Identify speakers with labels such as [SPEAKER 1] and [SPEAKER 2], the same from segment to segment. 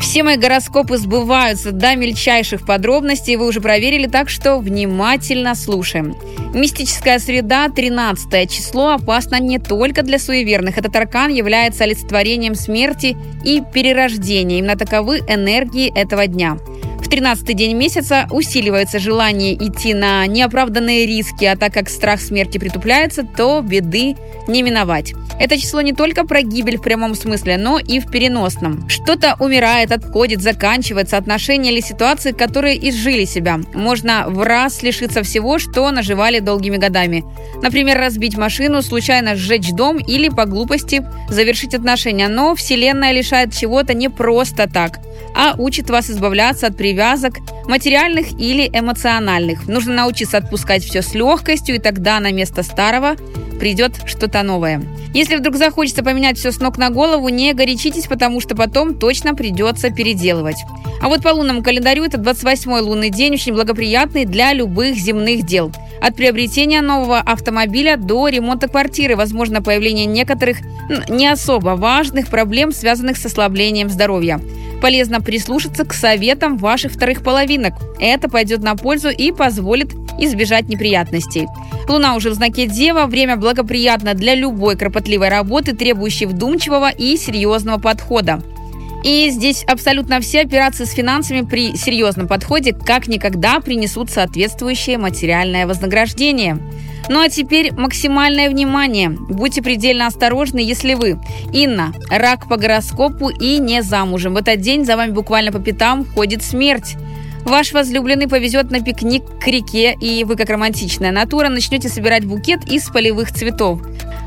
[SPEAKER 1] Все мои гороскопы сбываются до мельчайших подробностей, вы уже проверили, так что внимательно слушаем. Мистическая среда, 13 число, опасно не только для суеверных. Этот аркан является олицетворением смерти и перерождения. Именно таковы энергии этого дня – 13-й день месяца усиливается желание идти на неоправданные риски, а так как страх смерти притупляется, то беды не миновать. Это число не только про гибель в прямом смысле, но и в переносном. Что-то умирает, отходит, заканчивается, отношения или ситуации, которые изжили себя. Можно в раз лишиться всего, что наживали долгими годами. Например, разбить машину, случайно сжечь дом или по глупости завершить отношения. Но Вселенная лишает чего-то не просто так – а учит вас избавляться от привязок, материальных или эмоциональных. Нужно научиться отпускать все с легкостью, и тогда на место старого придет что-то новое. Если вдруг захочется поменять все с ног на голову, не горячитесь, потому что потом точно придется переделывать. А вот по лунному календарю это 28-й лунный день, очень благоприятный для любых земных дел. От приобретения нового автомобиля до ремонта квартиры, возможно, появление некоторых не особо важных проблем, связанных с ослаблением здоровья полезно прислушаться к советам ваших вторых половинок. Это пойдет на пользу и позволит избежать неприятностей. Луна уже в знаке Дева, время благоприятно для любой кропотливой работы, требующей вдумчивого и серьезного подхода. И здесь абсолютно все операции с финансами при серьезном подходе как никогда принесут соответствующее материальное вознаграждение. Ну а теперь максимальное внимание. Будьте предельно осторожны, если вы Инна, рак по гороскопу и не замужем. В этот день за вами буквально по пятам ходит смерть. Ваш возлюбленный повезет на пикник к реке, и вы, как романтичная натура, начнете собирать букет из полевых цветов.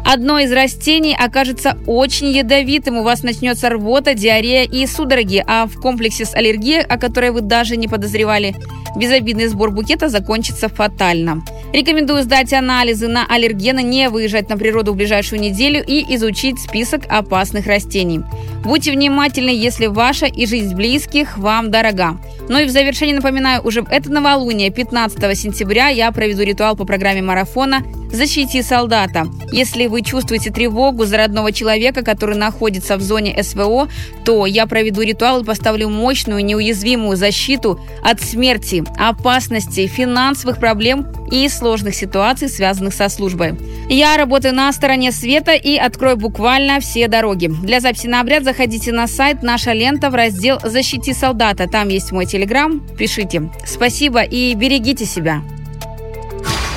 [SPEAKER 1] Одно из растений окажется очень ядовитым, у вас начнется рвота, диарея и судороги, а в комплексе с аллергией, о которой вы даже не подозревали, безобидный сбор букета закончится фатально. Рекомендую сдать анализы на аллергены, не выезжать на природу в ближайшую неделю и изучить список опасных растений. Будьте внимательны, если ваша и жизнь близких вам дорога. Ну и в завершении напоминаю, уже в это новолуние, 15 сентября, я проведу ритуал по программе марафона «Защити солдата». Если вы чувствуете тревогу за родного человека, который находится в зоне СВО, то я проведу ритуал и поставлю мощную, неуязвимую защиту от смерти, опасности, финансовых проблем и сложных ситуаций, связанных со службой. Я работаю на стороне света и открою буквально все дороги. Для записи на обряд заходите на сайт «Наша лента» в раздел «Защити солдата». Там есть мой телеграм. Пишите. Спасибо и берегите себя.